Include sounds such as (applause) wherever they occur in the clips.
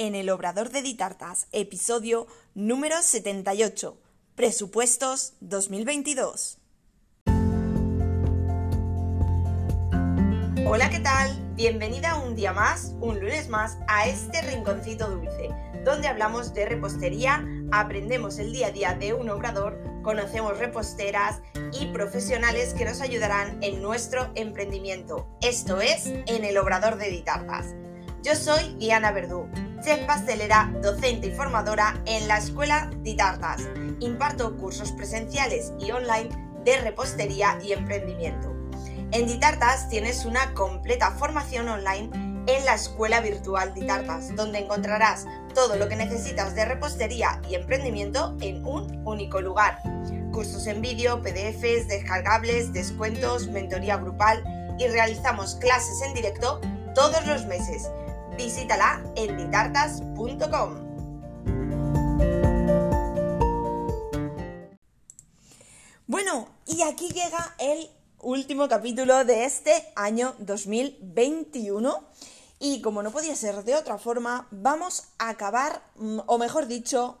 en el Obrador de Ditartas, episodio número 78, Presupuestos 2022. Hola, ¿qué tal? Bienvenida un día más, un lunes más, a este rinconcito dulce, donde hablamos de repostería, aprendemos el día a día de un obrador, conocemos reposteras y profesionales que nos ayudarán en nuestro emprendimiento. Esto es en el Obrador de Ditartas. Yo soy Diana Verdú chef pastelera, docente y formadora en la Escuela Ditartas. Imparto cursos presenciales y online de repostería y emprendimiento. En Ditartas tienes una completa formación online en la Escuela Virtual Ditartas, donde encontrarás todo lo que necesitas de repostería y emprendimiento en un único lugar. Cursos en vídeo, PDFs, descargables, descuentos, mentoría grupal y realizamos clases en directo todos los meses visítala en ditartas.com. Bueno, y aquí llega el último capítulo de este año 2021. Y como no podía ser de otra forma, vamos a acabar, mm, o mejor dicho,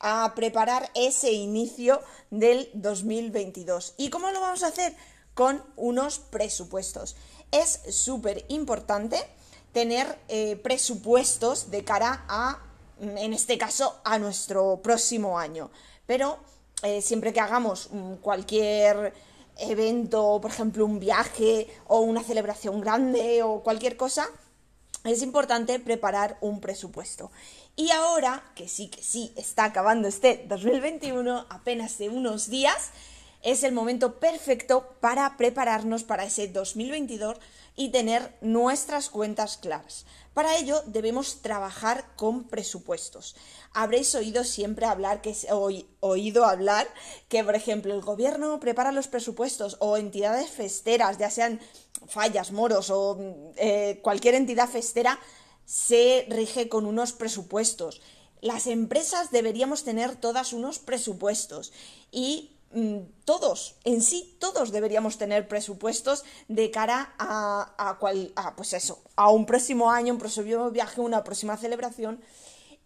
a preparar ese inicio del 2022. ¿Y cómo lo vamos a hacer? Con unos presupuestos. Es súper importante tener eh, presupuestos de cara a, mm, en este caso, a nuestro próximo año. Pero eh, siempre que hagamos mm, cualquier evento, por ejemplo, un viaje o una celebración grande o cualquier cosa, es importante preparar un presupuesto. Y ahora, que sí, que sí, está acabando este 2021, apenas de unos días, es el momento perfecto para prepararnos para ese 2022 y tener nuestras cuentas claras. Para ello debemos trabajar con presupuestos. Habréis oído siempre hablar que oído hablar que por ejemplo el gobierno prepara los presupuestos o entidades festeras, ya sean fallas, moros o eh, cualquier entidad festera se rige con unos presupuestos. Las empresas deberíamos tener todas unos presupuestos y Mm, todos, en sí, todos deberíamos tener presupuestos de cara a, a, cual, a, pues eso, a un próximo año, un próximo viaje, una próxima celebración.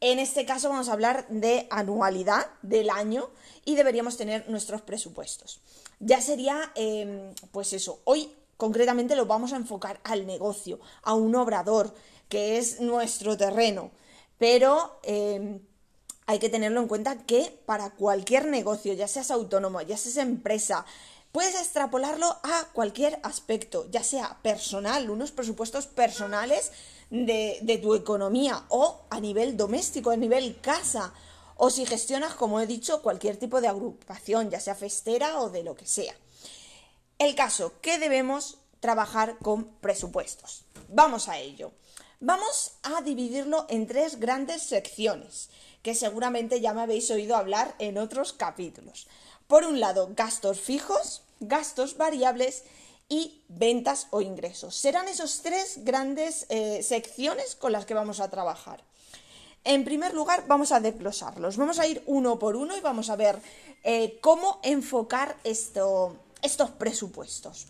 En este caso vamos a hablar de anualidad del año y deberíamos tener nuestros presupuestos. Ya sería, em, pues eso, hoy concretamente lo vamos a enfocar al negocio, a un obrador, que es nuestro terreno. Pero em, hay que tenerlo en cuenta que para cualquier negocio, ya seas autónomo, ya seas empresa, puedes extrapolarlo a cualquier aspecto, ya sea personal, unos presupuestos personales de, tu economía o a nivel doméstico, a nivel casa, o si gestionas, como he dicho, cualquier tipo de agrupación, ya sea festera o de lo que sea. El caso, que debemos trabajar con presupuestos. Vamos a ello. Vamos a dividirlo en tres grandes secciones que seguramente ya me habéis oído hablar en otros capítulos. Por un lado, gastos fijos, gastos variables y ventas o ingresos. Serán esos tres grandes eh, secciones con las que vamos a trabajar. En primer lugar, vamos a desglosarlos. Vamos a ir uno por uno y vamos a ver eh, cómo enfocar esto, estos presupuestos.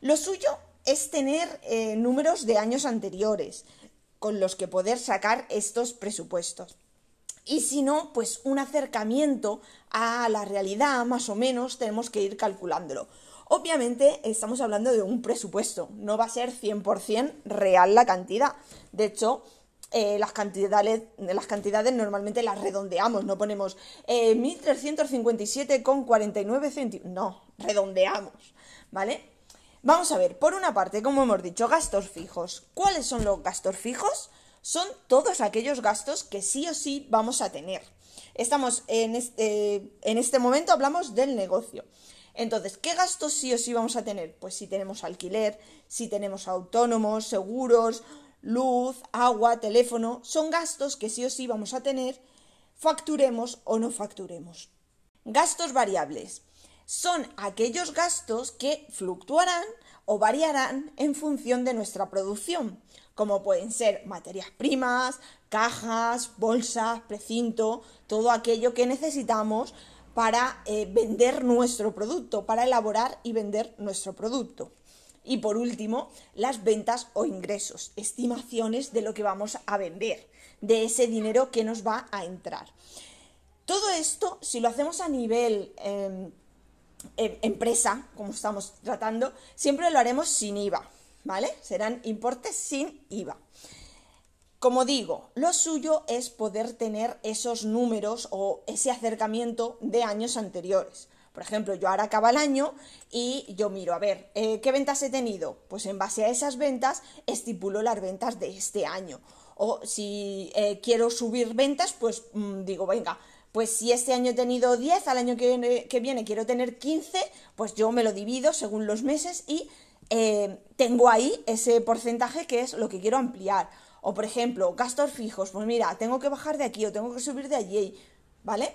Lo suyo es tener eh, números de años anteriores con los que poder sacar estos presupuestos. Y si no, pues un acercamiento a la realidad, más o menos, tenemos que ir calculándolo. Obviamente estamos hablando de un presupuesto, no va a ser 100% real la cantidad. De hecho, eh, las, cantidades, las cantidades normalmente las redondeamos, no ponemos eh, 1.357,49 céntimos. No, redondeamos, ¿vale? Vamos a ver, por una parte, como hemos dicho, gastos fijos. ¿Cuáles son los gastos fijos? Son todos aquellos gastos que sí o sí vamos a tener. Estamos en este, en este momento hablamos del negocio. Entonces, ¿qué gastos sí o sí vamos a tener? Pues si tenemos alquiler, si tenemos autónomos, seguros, luz, agua, teléfono, son gastos que sí o sí vamos a tener, facturemos o no facturemos. Gastos variables son aquellos gastos que fluctuarán o variarán en función de nuestra producción como pueden ser materias primas, cajas, bolsas, precinto, todo aquello que necesitamos para eh, vender nuestro producto, para elaborar y vender nuestro producto. Y por último, las ventas o ingresos, estimaciones de lo que vamos a vender, de ese dinero que nos va a entrar. Todo esto, si lo hacemos a nivel em, em, empresa, como estamos tratando, siempre lo haremos sin IVA, ¿vale? Serán importes sin IVA. Como digo, lo suyo es poder tener esos números o ese acercamiento de años anteriores. Por ejemplo, yo ahora acaba el año y yo miro, a ver, eh, ¿qué ventas he tenido? Pues en base a esas ventas estipulo las ventas de este año. O si eh, quiero subir ventas, pues mm, digo, venga, pues si este año he tenido 10, al año que, viene quiero tener 15, pues yo me lo divido según los meses y eh, tengo ahí ese porcentaje que es lo que quiero ampliar. O por ejemplo, gastos fijos, pues mira, tengo que bajar de aquí o tengo que subir de allí, ¿vale?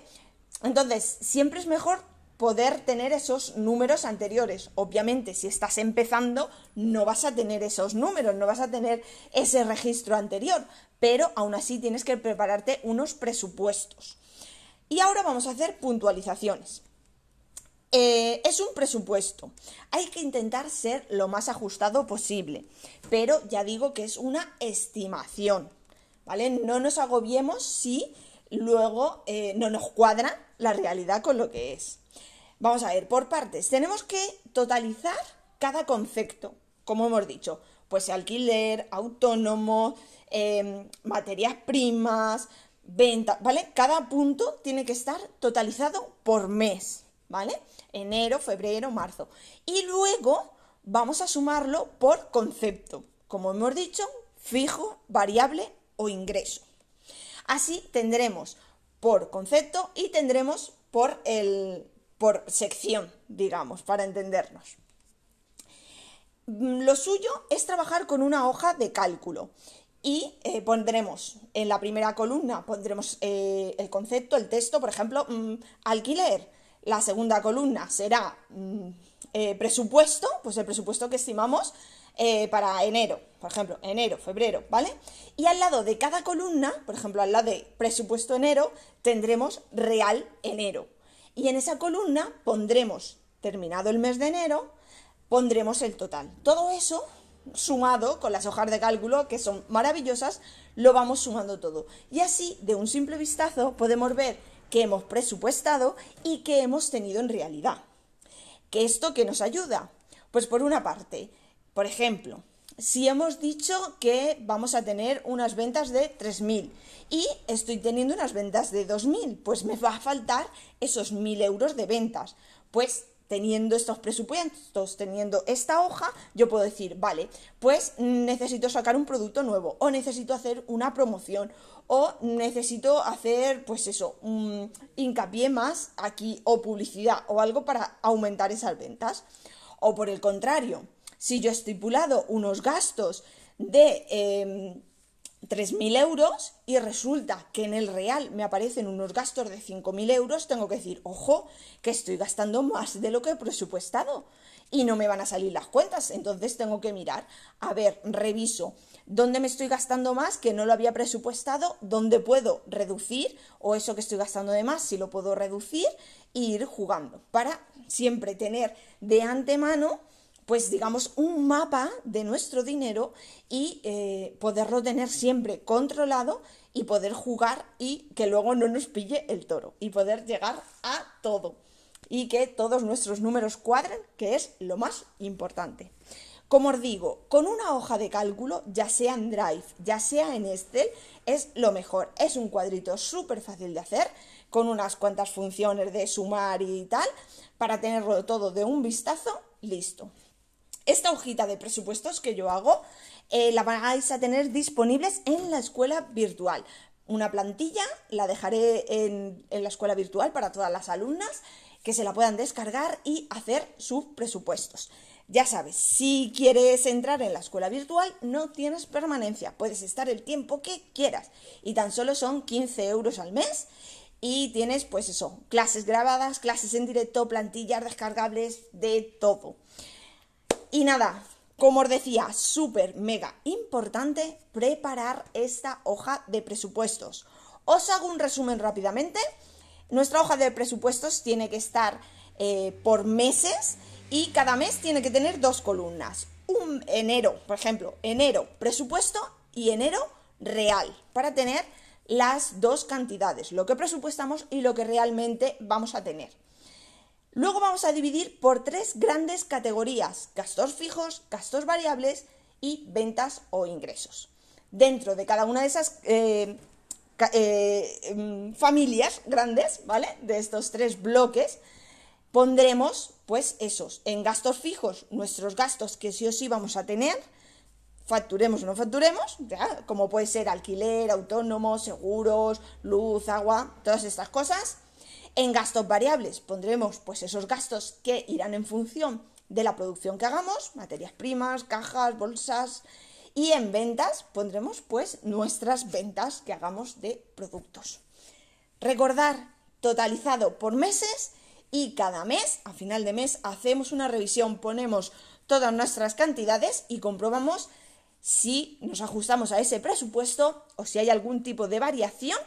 Entonces, siempre es mejor poder tener esos números anteriores. Obviamente, si estás empezando, no vas a tener esos números, no vas a tener ese registro anterior, pero aún así tienes que prepararte unos presupuestos. Y ahora vamos a hacer puntualizaciones. Eh, es un presupuesto. Hay que intentar ser lo más ajustado posible, pero ya digo que es una estimación, ¿vale? No nos agobiemos si luego eh, no nos cuadra la realidad con lo que es. Vamos a ver, por partes. Tenemos que totalizar cada concepto, como hemos dicho, pues alquiler, autónomo, em, materias primas, venta, ¿vale? Cada punto tiene que estar totalizado por mes, ¿vale? Enero, febrero, marzo. Y luego vamos a sumarlo por concepto, como hemos dicho, fijo, variable o ingreso. Así tendremos por concepto y tendremos por, el, por sección, digamos, para entendernos. Lo suyo es trabajar con una hoja de cálculo y eh, pondremos en la primera columna pondremos eh, el concepto, el texto, por ejemplo, mm, alquiler. La segunda columna será mm, eh, presupuesto, pues el presupuesto que estimamos para enero, por ejemplo, enero, febrero, ¿vale? Y al lado de cada columna, por ejemplo, al lado de presupuesto enero, tendremos real enero. Y en esa columna pondremos, terminado el mes de enero, pondremos el total. Todo eso sumado con las hojas de cálculo, que son maravillosas, lo vamos sumando todo. Y así, de un simple vistazo, podemos ver qué hemos presupuestado y qué hemos tenido en realidad. ¿Qué esto que nos ayuda? Pues por una parte, por ejemplo, si hemos dicho que vamos a tener unas ventas de 3.000 y estoy teniendo unas ventas de 2.000, pues me va a faltar esos 1.000 euros de ventas. Pues teniendo estos presupuestos, teniendo esta hoja, yo puedo decir, vale, pues necesito sacar un producto nuevo o necesito hacer una promoción o necesito hacer, pues eso, un hincapié más aquí o publicidad o algo para aumentar esas ventas. O por el contrario, si yo he estipulado unos gastos de... Em, 3.000 euros y resulta que en el real me aparecen unos gastos de 5.000 euros, tengo que decir, ojo, que estoy gastando más de lo que he presupuestado y no me van a salir las cuentas. Entonces tengo que mirar, a ver, reviso dónde me estoy gastando más que no lo había presupuestado, dónde puedo reducir o eso que estoy gastando de más, si lo puedo reducir e ir jugando para siempre tener de antemano pues digamos, un mapa de nuestro dinero y eh, poderlo tener siempre controlado y poder jugar y que luego no nos pille el toro y poder llegar a todo y que todos nuestros números cuadren, que es lo más importante. Como os digo, con una hoja de cálculo, ya sea en Drive, ya sea en Excel, es lo mejor. Es un cuadrito súper fácil de hacer, con unas cuantas funciones de sumar y tal, para tenerlo todo de un vistazo, listo. Esta hojita de presupuestos que yo hago eh, la vais a tener disponibles en la escuela virtual. Una plantilla la dejaré en, en la escuela virtual para todas las alumnas que se la puedan descargar y hacer sus presupuestos. Ya sabes, si quieres entrar en la escuela virtual, no tienes permanencia, puedes estar el tiempo que quieras y tan solo son 15 euros al mes y tienes pues eso, clases grabadas, clases en directo, plantillas descargables, de todo. Y nada, como os decía, súper, mega importante preparar esta hoja de presupuestos. Os hago un resumen rápidamente. Nuestra hoja de presupuestos tiene que estar eh, por meses y cada mes tiene que tener dos columnas. un enero, por ejemplo, enero presupuesto y enero real, para tener las dos cantidades, lo que presupuestamos y lo que realmente vamos a tener. Luego vamos a dividir por tres grandes categorías, gastos fijos, gastos variables y ventas o ingresos. Dentro de cada una de esas eh, eh, em, familias grandes, ¿vale? De estos tres bloques, pondremos pues esos en gastos fijos, nuestros gastos que sí o sí vamos a tener, facturemos o no facturemos, ¿ya? como puede ser alquiler, autónomo, seguros, luz, agua, todas estas cosas. En gastos variables. Pondremos pues esos gastos que irán en función de la producción que hagamos, materias primas, cajas, bolsas, y en ventas pondremos pues nuestras ventas que hagamos de productos. Recordar totalizado por meses y cada mes, a final de mes, hacemos una revisión, ponemos todas nuestras cantidades y comprobamos si nos ajustamos a ese presupuesto o si hay algún tipo de variación,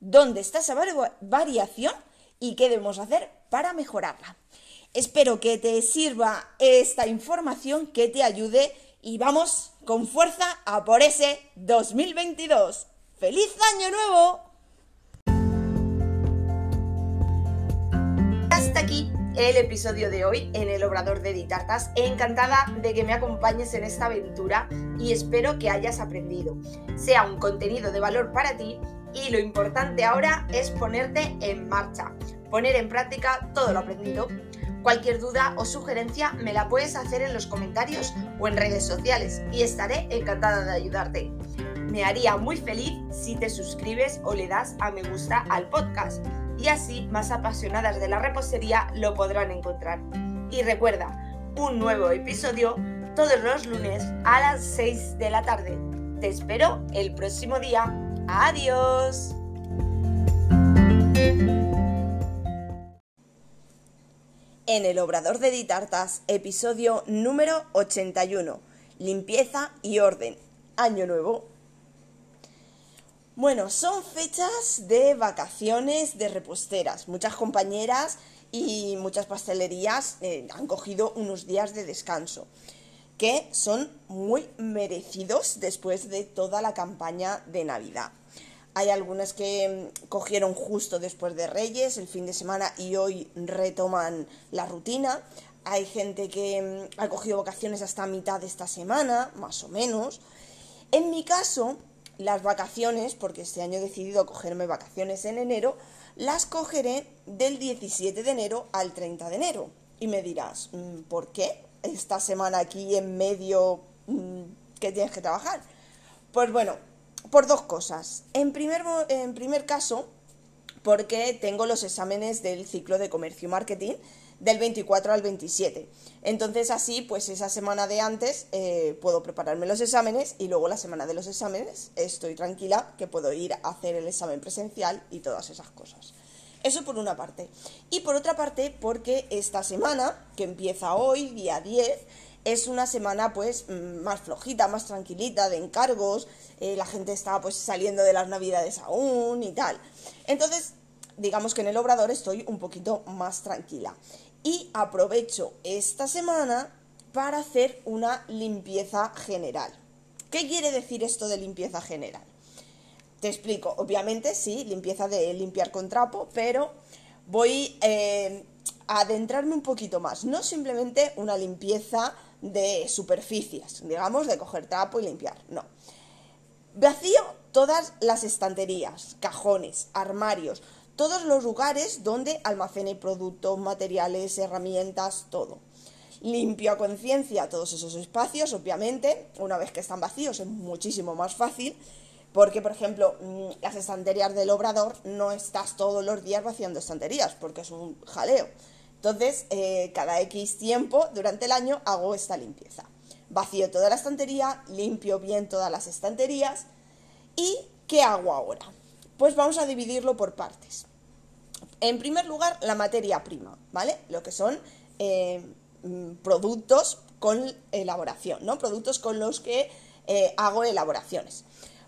dónde está esa variación y qué debemos hacer para mejorarla. Espero que te sirva esta información, que te ayude y vamos con fuerza a por ese 2022. ¡Feliz año nuevo! Hasta aquí el episodio de hoy en el Obrador de Ditartas. Encantada de que me acompañes en esta aventura y espero que hayas aprendido. Sea un contenido de valor para ti y lo importante ahora es ponerte en marcha, poner en práctica todo lo aprendido. Cualquier duda o sugerencia me la puedes hacer en los comentarios o en redes sociales y estaré encantada de ayudarte. Me haría muy feliz si te suscribes o le das a me gusta al podcast y así más apasionadas de la repostería lo podrán encontrar. Y recuerda, un nuevo episodio todos los lunes a las 6 de la tarde. Te espero el próximo día. Adiós. En el Obrador de Ditartas, episodio número 81. Limpieza y orden. Año nuevo. Bueno, son fechas de vacaciones de reposteras. Muchas compañeras y muchas pastelerías eh, han cogido unos días de descanso que son muy merecidos después de toda la campaña de Navidad. Hay algunas que mm, cogieron justo después de Reyes, el fin de semana, y hoy retoman la rutina. Hay gente que mm, ha cogido vacaciones hasta mitad de esta semana, más o menos. En mi caso, las vacaciones, porque este año he decidido cogerme vacaciones en enero, las cogeré del 17 de enero al 30 de enero. Y me dirás, mm, ¿por qué? Esta semana aquí en medio mm, que tienes que trabajar? Pues bueno, por dos cosas. En primer, en primer caso, porque tengo los exámenes del ciclo de comercio y marketing del 24 al 27. Entonces así, pues esa semana de antes eh, puedo prepararme los exámenes y luego la semana de los exámenes estoy tranquila que puedo ir a hacer el examen presencial y todas esas cosas. Eso por una parte. Y por otra parte, porque esta semana, que empieza hoy, día 10, es una semana pues mm, más flojita, más tranquilita, de encargos, eh, la gente está pues saliendo de las navidades aún y tal. Entonces, digamos que en el obrador estoy un poquito más tranquila. Y aprovecho esta semana para hacer una limpieza general. ¿Qué quiere decir esto de limpieza general? Te explico, obviamente sí, limpieza de limpiar con trapo, pero voy eh, a adentrarme un poquito más, no simplemente una limpieza de superficies, digamos, de coger trapo y limpiar, no. Vacío todas las estanterías, cajones, armarios, todos los lugares donde almacene productos, materiales, herramientas, todo. Limpio a conciencia todos esos espacios, obviamente, una vez que están vacíos es muchísimo más fácil porque, por ejemplo, mm, las estanterías del obrador no estás todos los días vaciando estanterías, porque es un jaleo. Entonces, eh, cada X tiempo durante el año hago esta limpieza. Vacío toda la estantería, limpio bien todas las estanterías. ¿Y qué hago ahora? Pues vamos a dividirlo por partes. En primer lugar, la materia prima, ¿vale? Lo que son eh, mm, productos con elaboración, ¿no? Productos con los que eh, hago elaboraciones.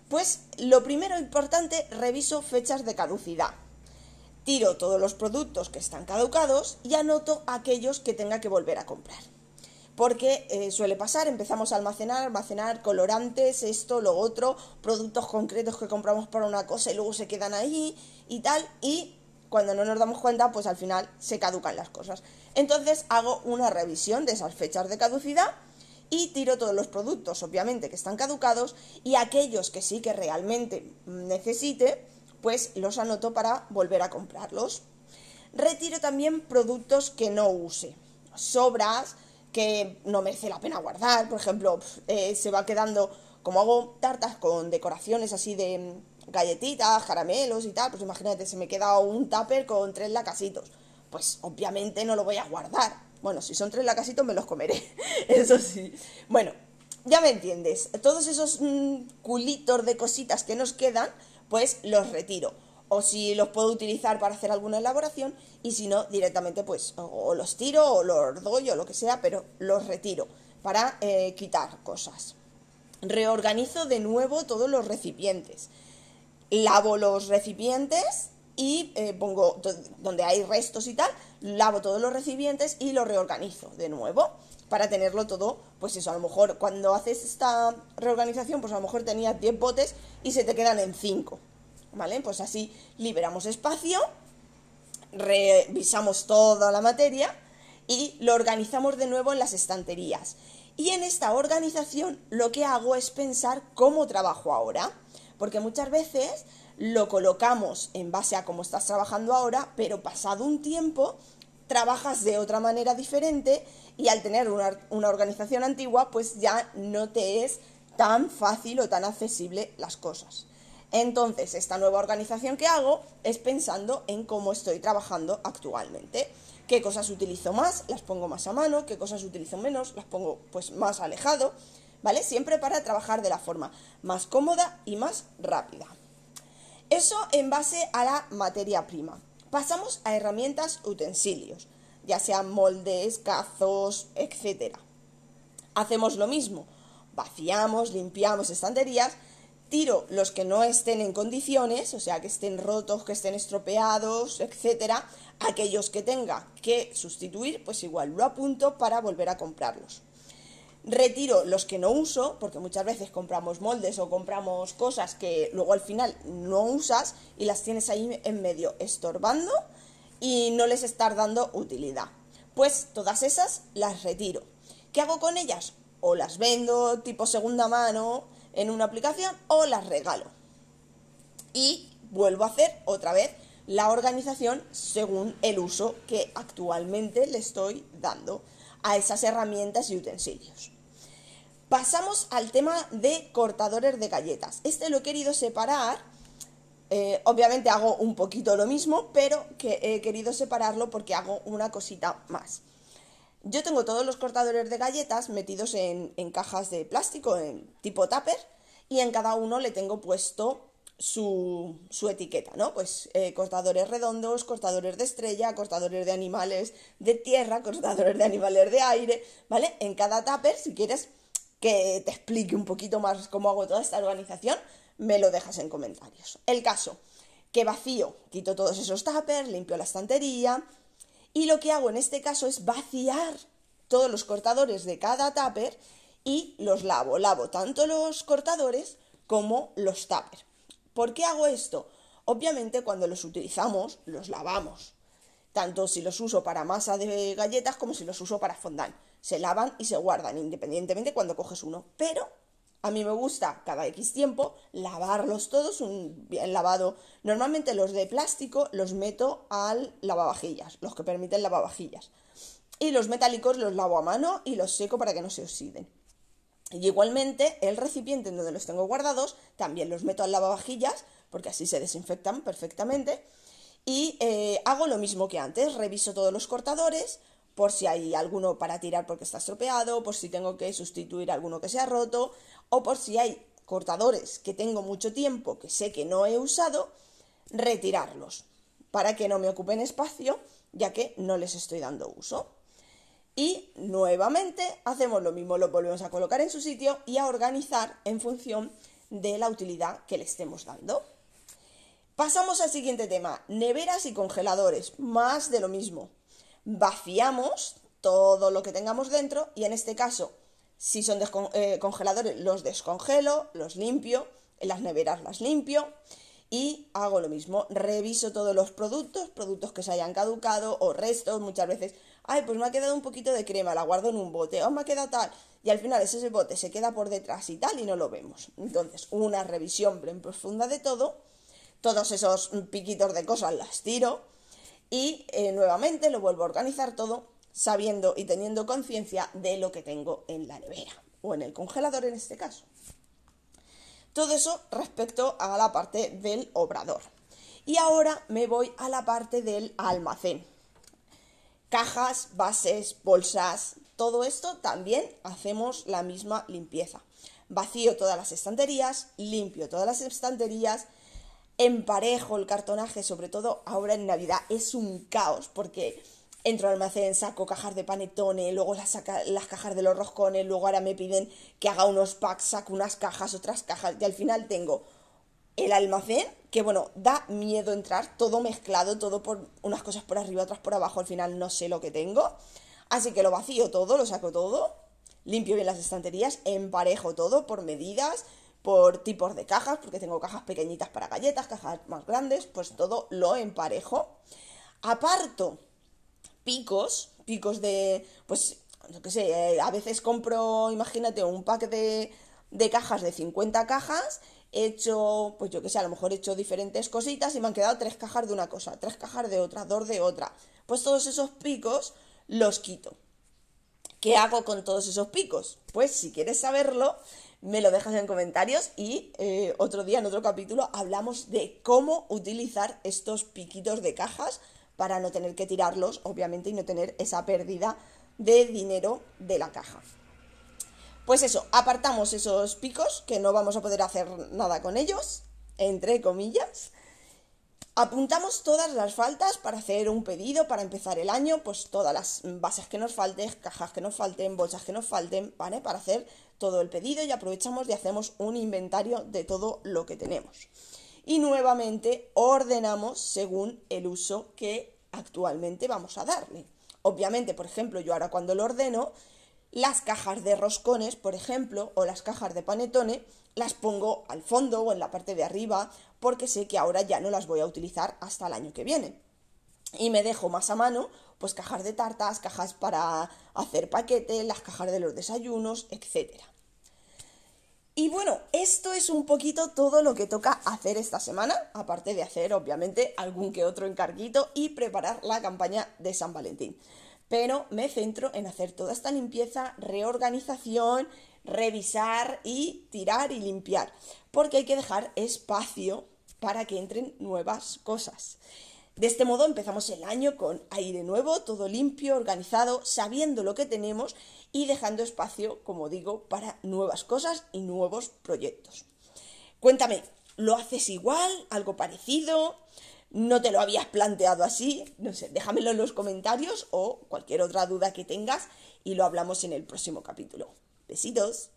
Pues lo primero importante, reviso fechas de caducidad. Tiro todos los productos que están caducados y anoto aquellos que tenga que volver a comprar. porque eh, suele pasar, empezamos a almacenar, almacenar colorantes, esto, lo otro, productos concretos que compramos para una cosa y luego se quedan ahí y tal, y cuando no nos damos cuenta, pues al final se caducan las cosas. Entonces hago una revisión de esas fechas de caducidad y tiro todos los productos, obviamente, que están caducados y aquellos que sí que realmente necesite, pues los anoto para volver a comprarlos. Retiro también productos que no use, sobras, que no merece la pena guardar. Por ejemplo, eh, se va quedando, como hago tartas con decoraciones así de galletitas, caramelos y tal, pues imagínate, se me queda un tupper con tres lacasitos. Pues obviamente no lo voy a guardar. Bueno, si son tres lacasitos me los comeré, (laughs) eso sí. Bueno, ya me entiendes. Todos esos mm, culitos de cositas que nos quedan, pues los retiro o si los puedo utilizar para hacer alguna elaboración y si no, directamente pues o, los tiro o los doy o lo que sea, pero los retiro para eh, quitar cosas. Reorganizo de nuevo todos los recipientes. Lavo los recipientes y eh, pongo donde hay restos y tal, lavo todos los recipientes y los reorganizo de nuevo para tenerlo todo, pues eso, a lo mejor cuando haces esta reorganización, pues a lo mejor tenías 10 botes y se te quedan en 5 ¿vale? Pues así liberamos espacio, revisamos toda la materia y lo organizamos de nuevo en las estanterías. Y en esta organización lo que hago es pensar cómo trabajo ahora, porque muchas veces lo colocamos en base a cómo estás trabajando ahora, pero pasado un tiempo trabajas de otra manera diferente y al tener una, una organización antigua, pues ya no te es tan fácil o tan accesible las cosas. Entonces, esta nueva organización que hago es pensando en cómo estoy trabajando actualmente. ¿Qué cosas utilizo más? Las pongo más a mano, qué cosas utilizo menos, las pongo pues más alejado, ¿vale? Siempre para trabajar de la forma más cómoda y más rápida. Eso en base a la materia prima. Pasamos a herramientas utensilios, ya sean moldes, cazos, etc. Hacemos lo mismo, vaciamos, limpiamos estanterías tiro los que no estén en condiciones, o sea, que estén rotos, que estén estropeados, etcétera, aquellos que tenga que sustituir, pues igual lo apunto para volver a comprarlos. Retiro los que no uso, porque muchas veces compramos moldes o compramos cosas que luego al final no usas y las tienes ahí en medio estorbando y no les estás dando utilidad. Pues todas esas las retiro. ¿Qué hago con ellas? O las vendo tipo segunda mano, en una aplicación o las regalo. Y vuelvo a hacer otra vez la organización según el uso que actualmente le estoy dando a esas herramientas y utensilios. Pasamos al tema de cortadores de galletas. Este lo he querido separar. Eh, obviamente hago un poquito lo mismo, pero que he querido separarlo porque hago una cosita más. Yo tengo todos los cortadores de galletas metidos en, cajas de plástico, en tipo tupper, y en cada uno le tengo puesto su, etiqueta, ¿no? Pues eh, cortadores redondos, cortadores de estrella, cortadores de animales de tierra, cortadores de animales de aire, ¿vale? En cada tupper, si quieres que te explique un poquito más cómo hago toda esta organización, me lo dejas en comentarios. El caso, que vacío, quito todos esos tuppers, limpio la estantería, y lo que hago en este caso es vaciar todos los cortadores de cada tupper y los lavo. Lavo tanto los cortadores como los tuppers. ¿Por qué hago esto? Obviamente cuando los utilizamos los lavamos. Tanto si los uso para masa de galletas como si los uso para fondant. Se lavan y se guardan independientemente cuando coges uno. Pero a mí me gusta cada X tiempo lavarlos todos, un bien lavado. Normalmente los de plástico los meto al lavavajillas, los que permiten lavavajillas. Y los metálicos los lavo a mano y los seco para que no se oxiden. Y igualmente el recipiente en donde los tengo guardados también los meto al lavavajillas porque así se desinfectan perfectamente. Y eh, hago lo mismo que antes, reviso todos los cortadores, por si hay alguno para tirar porque está estropeado, por si tengo que sustituir alguno que se ha roto, o por si hay cortadores que tengo mucho tiempo que sé que no he usado, retirarlos para que no me ocupen espacio, ya que no les estoy dando uso. Y nuevamente hacemos lo mismo, lo volvemos a colocar en su sitio y a organizar en función de la utilidad que le estemos dando. Pasamos al siguiente tema, neveras y congeladores, más de lo mismo vaciamos todo lo que tengamos dentro y en este caso, si son eh, congeladores, los descongelo, los limpio, las neveras las limpio y hago lo mismo, reviso todos los productos, productos que se hayan caducado o restos, muchas veces, ay, pues me ha quedado un poquito de crema, la guardo en un bote, o me ha quedado tal, y al final ese bote se queda por detrás y tal y no lo vemos. Entonces, una revisión bien profunda de todo, todos esos piquitos de cosas las tiro y eh, nuevamente lo vuelvo a organizar todo sabiendo y teniendo conciencia de lo que tengo en la nevera o en el congelador en este caso. Todo eso respecto a la parte del obrador. Y ahora me voy a la parte del almacén. Cajas, bases, bolsas, todo esto también hacemos la misma limpieza. Vacío todas las estanterías, limpio todas las estanterías, emparejo el cartonaje, sobre todo ahora en Navidad, es un caos porque entro al almacén, saco cajas de panetone, luego las, las cajas de los roscones, luego ahora me piden que haga unos packs, saco unas cajas, otras cajas, y al final tengo el almacén, que bueno, da miedo entrar, todo mezclado, todo por unas cosas por arriba, otras por abajo, al final no sé lo que tengo. Así que lo vacío todo, lo saco todo, limpio bien las estanterías, emparejo todo por medidas, por tipos de cajas, porque tengo cajas pequeñitas para galletas, cajas más grandes, pues todo lo emparejo. Aparto picos, picos de, pues, no que sé, eh, a veces compro, imagínate, un pack de, de cajas de 50 cajas, he hecho, pues yo que sé, a lo mejor he hecho diferentes cositas y me han quedado tres cajas de una cosa, tres cajas de otra, dos de otra. Pues todos esos picos los quito. ¿Qué hago con todos esos picos? Pues si quieres saberlo, me lo dejas en comentarios y eh, otro día en otro capítulo hablamos de cómo utilizar estos piquitos de cajas para no tener que tirarlos, obviamente, y no tener esa pérdida de dinero de la caja. Pues eso, apartamos esos picos, que no vamos a poder hacer nada con ellos, entre comillas. Apuntamos todas las faltas para hacer un pedido, para empezar el año, pues todas las bases que nos falten, cajas que nos falten, bolsas que nos falten, ¿vale? Para hacer todo el pedido y aprovechamos y hacemos un inventario de todo lo que tenemos y nuevamente ordenamos según el uso que actualmente vamos a darle. Obviamente, por ejemplo, yo ahora cuando lo ordeno, las cajas de roscones, por ejemplo, o las cajas de panetone, las pongo al fondo o en la parte de arriba porque sé que ahora ya no las voy a utilizar hasta el año que viene. Y me dejo más a mano, pues cajas de tartas, cajas para hacer paquete, las cajas de los desayunos, etcétera. Y bueno, esto es un poquito todo lo que toca hacer esta semana, aparte de hacer obviamente algún que otro encarguito y preparar la campaña de San Valentín. Pero me centro en hacer toda esta limpieza, reorganización, revisar y tirar y limpiar, porque hay que dejar espacio para que entren nuevas cosas. De este modo empezamos el año con aire nuevo, todo limpio, organizado, sabiendo lo que tenemos y dejando espacio, como digo, para nuevas cosas y nuevos proyectos. Cuéntame, ¿lo haces igual? ¿Algo parecido? ¿No te lo habías planteado así? No sé, déjamelo en los comentarios o cualquier otra duda que tengas y lo hablamos en el próximo capítulo. Besitos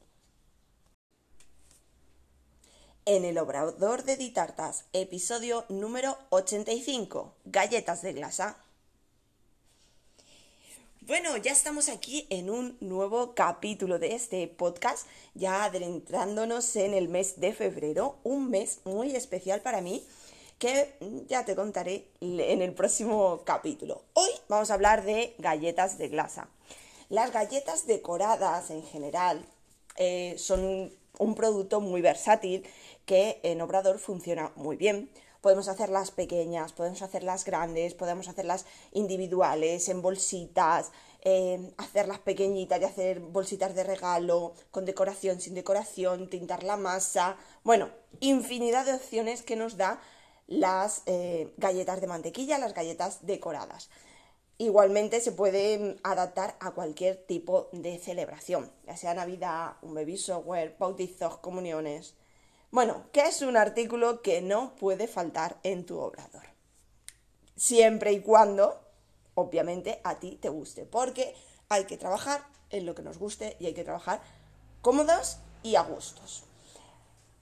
en el Obrador de Ditartas, episodio número 85, galletas de glasa. Bueno, ya estamos aquí en un nuevo capítulo de este podcast, ya adentrándonos en el mes de febrero, un mes muy especial para mí que ya te contaré en el próximo capítulo. Hoy vamos a hablar de galletas de glasa. Las galletas decoradas en general eh, son un producto muy versátil que en Obrador funciona muy bien. Podemos hacerlas pequeñas, podemos hacerlas grandes, podemos hacerlas individuales, en bolsitas, eh, hacerlas pequeñitas y hacer bolsitas de regalo, con decoración, sin decoración, tintar la masa. Bueno, infinidad de opciones que nos da las eh, galletas de mantequilla, las galletas decoradas. Igualmente se puede adaptar a cualquier tipo de celebración, ya sea Navidad, un baby shower, bautizos, comuniones. Bueno, ¿qué es un artículo que no puede faltar en tu obrador? Siempre y cuando, obviamente, a ti te guste, porque hay que trabajar en lo que nos guste y hay que trabajar cómodos y a gustos.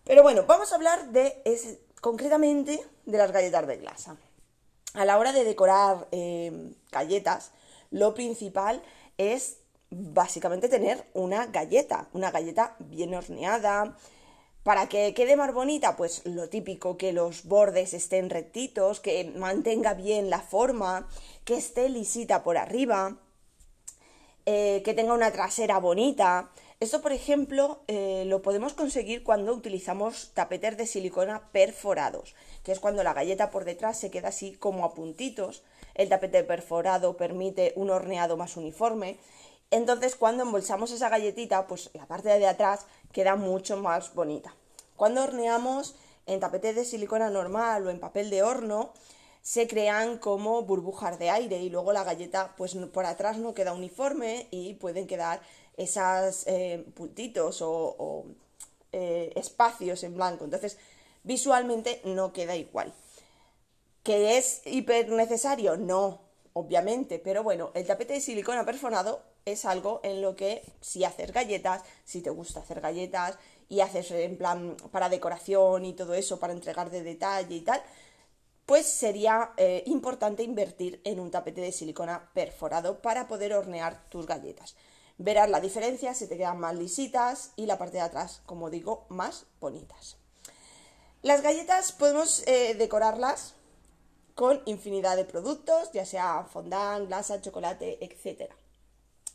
Pero bueno, vamos a hablar de concretamente de las galletas de glasa a la hora de decorar eh, galletas, lo principal es básicamente tener una galleta, una galleta bien horneada. Para que quede más bonita, pues lo típico, que los bordes estén rectitos, que mantenga bien la forma, que esté lisita por arriba, eh, que tenga una trasera bonita. Esto, por ejemplo, eh, lo podemos conseguir cuando utilizamos tapetes de silicona perforados, que es cuando la galleta por detrás se queda así como a puntitos. El tapete perforado permite un horneado más uniforme entonces, cuando embolsamos esa galletita, pues la parte de atrás queda mucho más bonita. Cuando horneamos en tapete de silicona normal o en papel de horno, se crean como burbujas de aire y luego la galleta, pues por atrás no queda uniforme y pueden quedar esos eh, puntitos o, eh, espacios en blanco. Entonces, visualmente no queda igual. ¿Que es hiper necesario? No, obviamente, pero bueno, el tapete de silicona perforado es algo en lo que si haces galletas, si te gusta hacer galletas y haces en plan para decoración y todo eso, para entregar de detalle y tal, pues sería eh, importante invertir en un tapete de silicona perforado para poder hornear tus galletas. Verás la diferencia, se te quedan más lisitas y la parte de atrás, como digo, más bonitas. Las galletas podemos eh, decorarlas con infinidad de productos, ya sea fondant, glasa, chocolate, etcétera.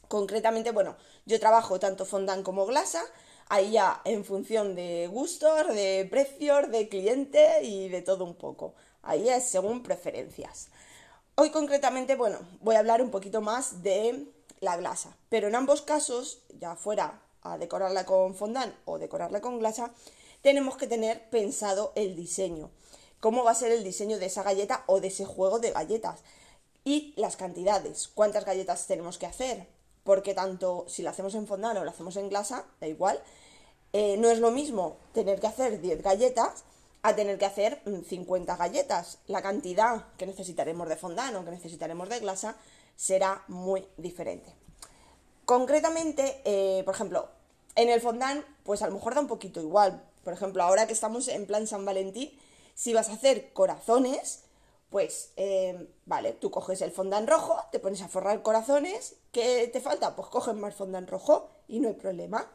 Concretamente, bueno, yo trabajo tanto fondant como glasa, ahí ya en función de gustos, de precios, de cliente y de todo un poco. Ahí es según preferencias. Hoy concretamente, bueno, voy a hablar un poquito más de la glasa, pero en ambos casos, ya fuera a decorarla con fondant o decorarla con glasa, tenemos que tener pensado el diseño. Cómo va a ser el diseño de esa galleta o de ese juego de galletas. Y las cantidades. ¿Cuántas galletas tenemos que hacer? porque tanto si lo hacemos en fondant o lo hacemos en glasa, da igual, eh, no es lo mismo tener que hacer 10 galletas a tener que hacer 50 mm, galletas. La cantidad que necesitaremos de fondant o que necesitaremos de glasa será muy diferente. Concretamente, eh, por ejemplo, en el fondant, pues a lo mejor da un poquito igual. Por ejemplo, ahora que estamos en plan San Valentín, si vas a hacer corazones, pues, eh, vale, tú coges el fondant rojo, te pones a forrar corazones, ¿qué te falta? Pues coges más fondant rojo y no hay problema.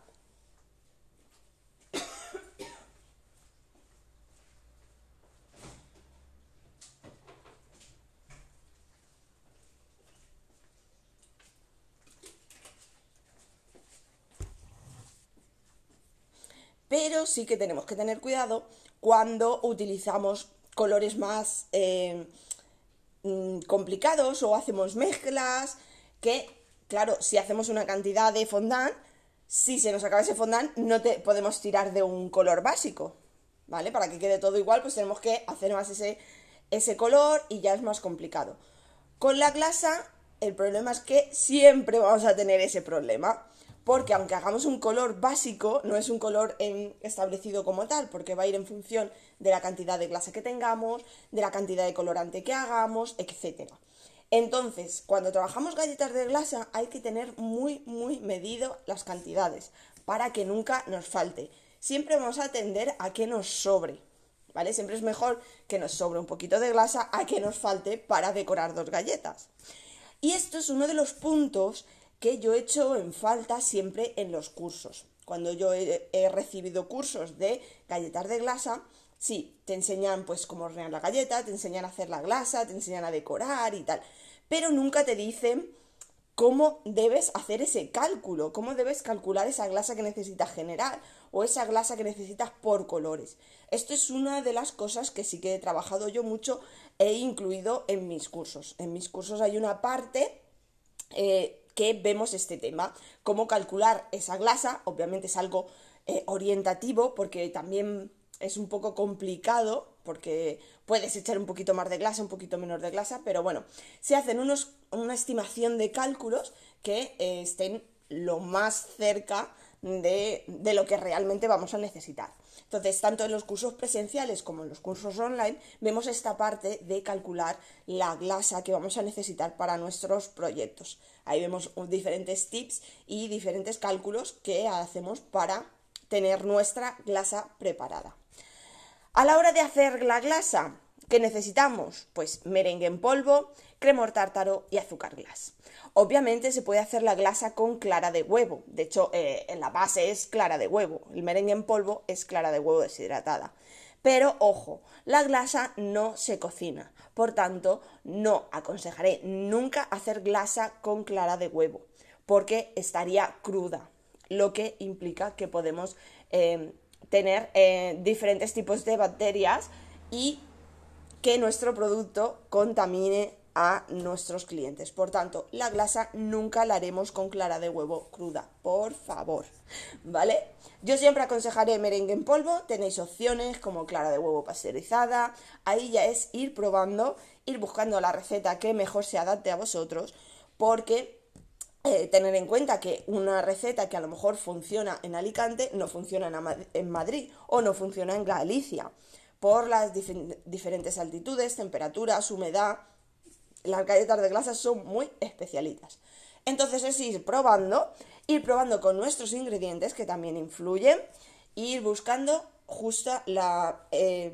Pero sí que tenemos que tener cuidado cuando utilizamos colores más eh, mm, complicados o hacemos mezclas que, claro, si hacemos una cantidad de fondant, si se nos acaba ese fondant, no te podemos tirar de un color básico, ¿vale? Para que quede todo igual, pues tenemos que hacer más ese, ese color y ya es más complicado. Con la glasa, el problema es que siempre vamos a tener ese problema porque aunque hagamos un color básico, no es un color establecido como tal, porque va a ir en función de la cantidad de glasa que tengamos, de la cantidad de colorante que hagamos, etc. Entonces, cuando trabajamos galletas de glasa hay que tener muy, muy medido las cantidades para que nunca nos falte. Siempre vamos a tender a que nos sobre, ¿vale? Siempre es mejor que nos sobre un poquito de glasa a que nos falte para decorar dos galletas. Y esto es uno de los puntos que yo he hecho en falta siempre en los cursos. Cuando yo he, recibido cursos de galletas de glasa, sí, te enseñan pues cómo hornear la galleta, te enseñan a hacer la glasa, te enseñan a decorar y tal, pero nunca te dicen cómo debes hacer ese cálculo, cómo debes calcular esa glasa que necesitas generar o esa glasa que necesitas por colores. Esto es una de las cosas que sí que he trabajado yo mucho, e incluido en mis cursos. En mis cursos hay una parte eh, que vemos este tema. Cómo calcular esa glasa, obviamente es algo eh, orientativo porque también es un poco complicado porque puedes echar un poquito más de glasa, un poquito menos de glasa, pero bueno, se hacen unos, una estimación de cálculos que eh, estén lo más cerca de, de lo que realmente vamos a necesitar. Entonces, tanto en los cursos presenciales como en los cursos online, vemos esta parte de calcular la glasa que vamos a necesitar para nuestros proyectos. Ahí vemos diferentes tips y diferentes cálculos que hacemos para tener nuestra glasa preparada. A la hora de hacer la glasa, ¿Qué necesitamos? Pues merengue en polvo, cremor tártaro y azúcar glas. Obviamente se puede hacer la glasa con clara de huevo. De hecho, eh, en la base es clara de huevo. El merengue en polvo es clara de huevo deshidratada. Pero ojo, la glasa no se cocina. Por tanto, no aconsejaré nunca hacer glasa con clara de huevo, porque estaría cruda, lo que implica que podemos eh, tener eh, diferentes tipos de bacterias y que nuestro producto contamine a nuestros clientes. Por tanto, la glasa nunca la haremos con clara de huevo cruda, por favor. ¿Vale? Yo siempre aconsejaré merengue en polvo, tenéis opciones como clara de huevo pasteurizada, ahí ya es ir probando, ir buscando la receta que mejor se adapte a vosotros, porque eh, tener en cuenta que una receta que a lo mejor funciona en Alicante no funciona en Madrid o no funciona en Galicia por las diferentes altitudes, temperaturas, humedad. Las galletas de glasa son muy especialitas. Entonces es ir probando, ir probando con nuestros ingredientes que también influyen, e ir buscando justo la, eh,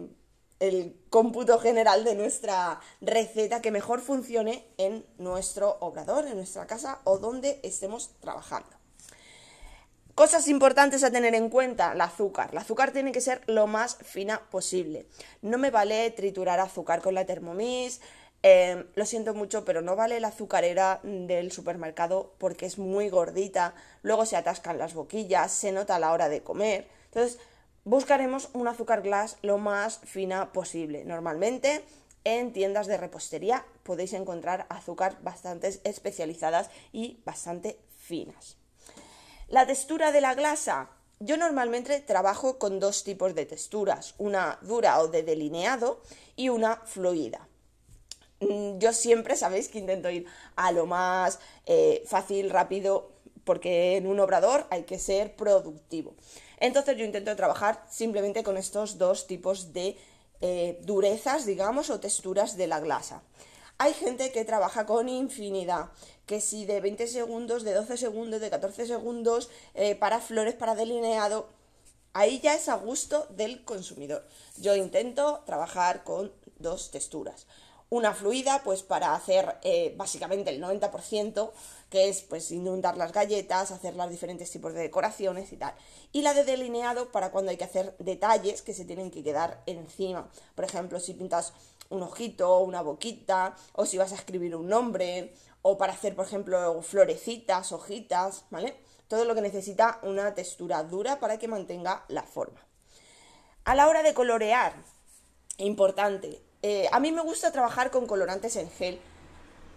el cómputo general de nuestra receta que mejor funcione en nuestro obrador, en nuestra casa o donde estemos trabajando. Cosas importantes a tener en cuenta, el azúcar. El azúcar tiene que ser lo más fina posible. No me vale triturar azúcar con la Thermomix. Em, lo siento mucho, pero no vale la azucarera del supermercado porque es muy gordita. Luego se atascan las boquillas, se nota a la hora de comer. Entonces, buscaremos un azúcar glass lo más fina posible. Normalmente en tiendas de repostería podéis encontrar azúcar bastante especializadas y bastante finas. La textura de la glasa. Yo normalmente trabajo con dos tipos de texturas, una dura o de delineado y una fluida. Mm, yo siempre sabéis que intento ir a lo más eh, fácil, rápido, porque en un obrador hay que ser productivo. Entonces yo intento trabajar simplemente con estos dos tipos de eh, durezas, digamos, o texturas de la glasa. Hay gente que trabaja con infinidad, que si de 20 segundos, de 12 segundos, de 14 segundos, eh, para flores, para delineado, ahí ya es a gusto del consumidor. Yo intento trabajar con dos texturas. Una fluida, pues para hacer eh, básicamente el 90%, que es pues inundar las galletas, hacer los diferentes tipos de decoraciones y tal. Y la de delineado para cuando hay que hacer detalles que se tienen que quedar encima. Por ejemplo, si pintas un ojito, una boquita, o si vas a escribir un nombre, o para hacer, por ejemplo, florecitas, hojitas, ¿vale? Todo lo que necesita una textura dura para que mantenga la forma. A la hora de colorear, importante, eh, a mí me gusta trabajar con colorantes en gel,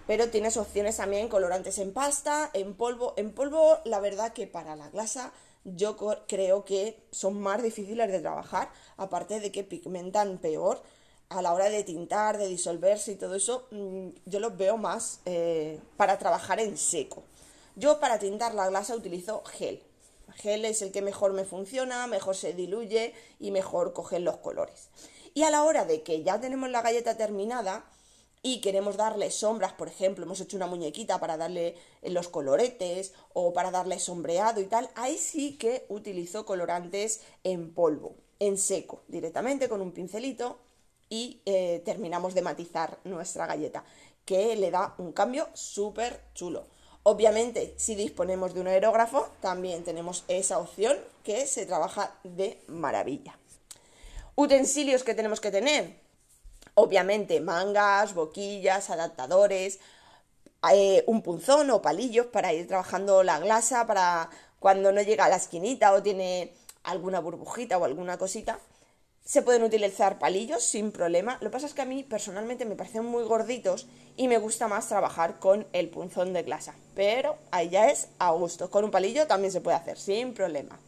pero tienes opciones también colorantes en pasta, en polvo. En polvo, la verdad que para la glasa yo creo que son más difíciles de trabajar, aparte de que pigmentan peor a la hora de tintar, de disolverse y todo eso, mm, yo los veo más eh, para trabajar en seco. Yo para tintar la glasa utilizo gel. Gel es el que mejor me funciona, mejor se diluye y mejor cogen los colores. Y a la hora de que ya tenemos la galleta terminada y queremos darle sombras, por ejemplo, hemos hecho una muñequita para darle los coloretes o para darle sombreado y tal, ahí sí que utilizo colorantes en polvo, en seco, directamente con un pincelito y eh, terminamos de matizar nuestra galleta, que le da un cambio súper chulo. Obviamente, si disponemos de un aerógrafo, también tenemos esa opción que se trabaja de maravilla. Utensilios que tenemos que tener. Obviamente, mangas, boquillas, adaptadores, eh, un punzón o palillos para ir trabajando la glasa para cuando no llega a la esquinita o tiene alguna burbujita o alguna cosita, se pueden utilizar palillos sin problema. Lo que pasa es que a mí personalmente me parecen muy gorditos y me gusta más trabajar con el punzón de glasa. Pero ahí ya es a gusto. Con un palillo también se puede hacer sin problema.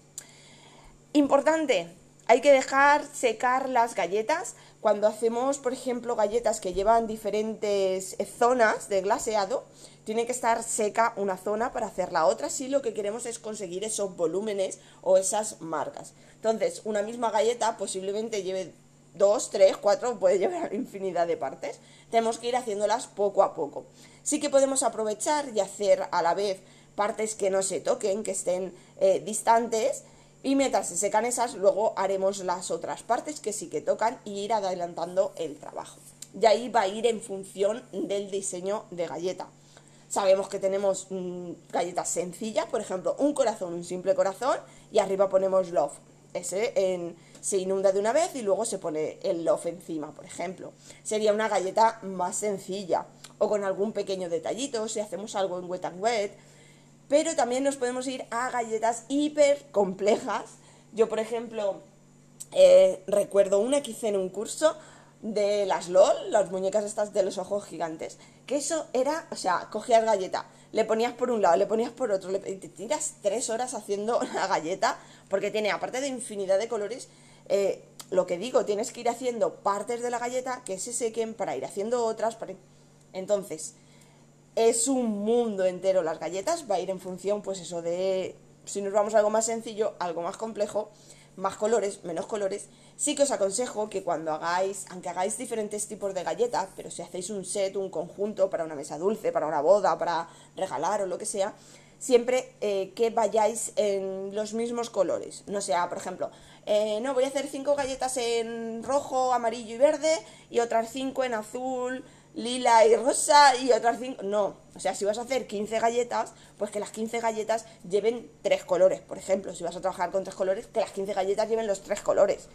Importante, hay que dejar secar las galletas. Cuando hacemos, por ejemplo, galletas que llevan diferentes zonas de glaseado, tiene que estar seca una zona para hacer la otra si lo que queremos es conseguir esos volúmenes o esas marcas. Entonces, una misma galleta posiblemente lleve dos, tres, cuatro, puede llevar (laughs) infinidad de partes. Tenemos que ir haciéndolas poco a poco. Sí que podemos aprovechar y hacer a la vez partes que no se toquen, que estén eh, distantes Y mientras se secan esas, luego haremos las otras partes que sí que tocan y ir adelantando el trabajo. Y ahí va a ir en función del diseño de galleta. Sabemos que tenemos mm, galletas sencillas, por ejemplo, un corazón, un simple corazón, y arriba ponemos love. Ese se inunda de una vez y luego se pone el love encima, por ejemplo. Sería una galleta más sencilla o con algún pequeño detallito si hacemos algo en wet and wet. Pero también nos podemos ir a galletas hiper complejas. Yo, por ejemplo, eh, recuerdo una que hice en un curso de las LOL, las muñecas estas de los ojos gigantes, que eso era, o sea, cogías galleta, le ponías por un lado, le ponías por otro, le, te tiras tres horas haciendo (laughs) la galleta, porque tiene, aparte de infinidad de colores, eh, lo que digo, tienes que ir haciendo partes de la galleta que se sequen para ir haciendo otras. Entonces, es un mundo entero las galletas, va a ir en función, pues eso, de si nos vamos a algo más sencillo, algo más complejo, más colores, menos colores. Sí que os aconsejo que cuando hagáis, aunque hagáis diferentes tipos de galletas, pero si hacéis un set, un conjunto para una mesa dulce, para una boda, para regalar o lo que sea, siempre eh, que vayáis en los mismos colores. No sea, por ejemplo, eh, no, voy a hacer cinco galletas en rojo, amarillo y verde y otras cinco en azul, lila y rosa y otras cinco... No, o sea, si vas a hacer 15 galletas, pues que las 15 galletas lleven tres colores, por ejemplo. Si vas a trabajar con tres colores, que las 15 galletas lleven los tres colores.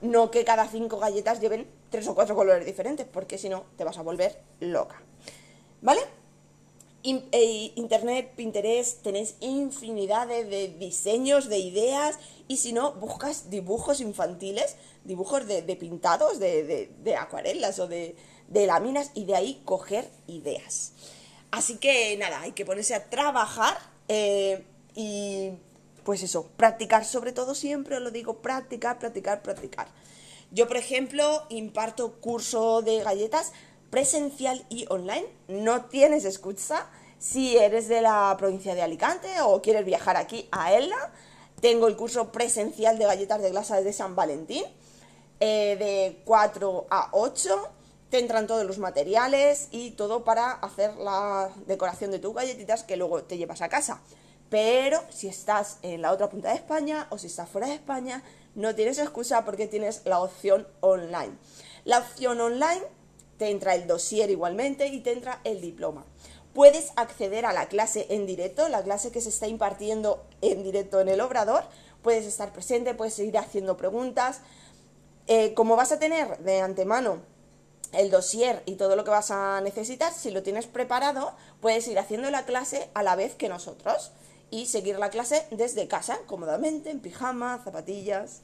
No que cada cinco galletas lleven tres o cuatro colores diferentes, porque si no, te vas a volver loca. ¿Vale? Eh, internet, Pinterest, tenéis infinidad de, diseños, de ideas y si no, buscas dibujos infantiles, dibujos de, pintados, de, acuarelas o de, láminas y de ahí coger ideas. Así que nada, hay que ponerse a trabajar eh, y pues eso, practicar sobre todo siempre, os lo digo, practicar, practicar, practicar. Yo, por ejemplo, imparto curso de galletas presencial y online. No tienes excusa si eres de la provincia de Alicante o quieres viajar aquí a Elda. Tengo el curso presencial de galletas de glasa de San Valentín eh, de 4 a 8. Te entran todos los materiales y todo para hacer la decoración de tus galletitas que luego te llevas a casa. Pero si estás en la otra punta de España o si estás fuera de España, no tienes excusa porque tienes la opción online. La opción online te entra el dossier igualmente y te entra el diploma. Puedes acceder a la clase en directo, la clase que se está impartiendo en directo en el obrador. Puedes estar presente, puedes seguir haciendo preguntas. Eh, como vas a tener de antemano el dossier y todo lo que vas a necesitar, si lo tienes preparado, puedes ir haciendo la clase a la vez que nosotros y seguir la clase desde casa, cómodamente, en pijama, zapatillas.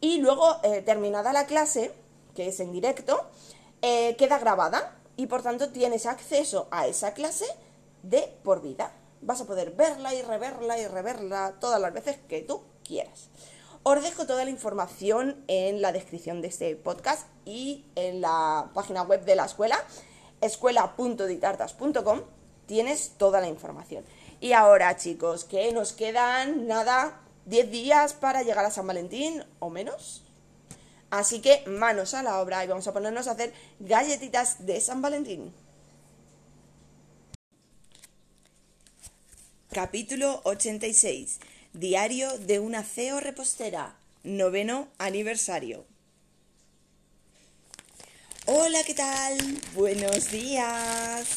Y luego, eh, terminada la clase, que es en directo, eh, queda grabada y por tanto tienes acceso a esa clase de por vida. Vas a poder verla y reverla y reverla todas las veces que tú quieras. Os dejo toda la información en la descripción de este podcast y en la página web de la escuela, escuela.ditartas.com, tienes toda la información. Y ahora, chicos, que nos quedan nada, 10 días para llegar a San Valentín o menos. Así que manos a la obra y vamos a ponernos a hacer galletitas de San Valentín. Capítulo 86. Diario de una CEO repostera. Noveno aniversario. Hola, ¿qué tal? Buenos días.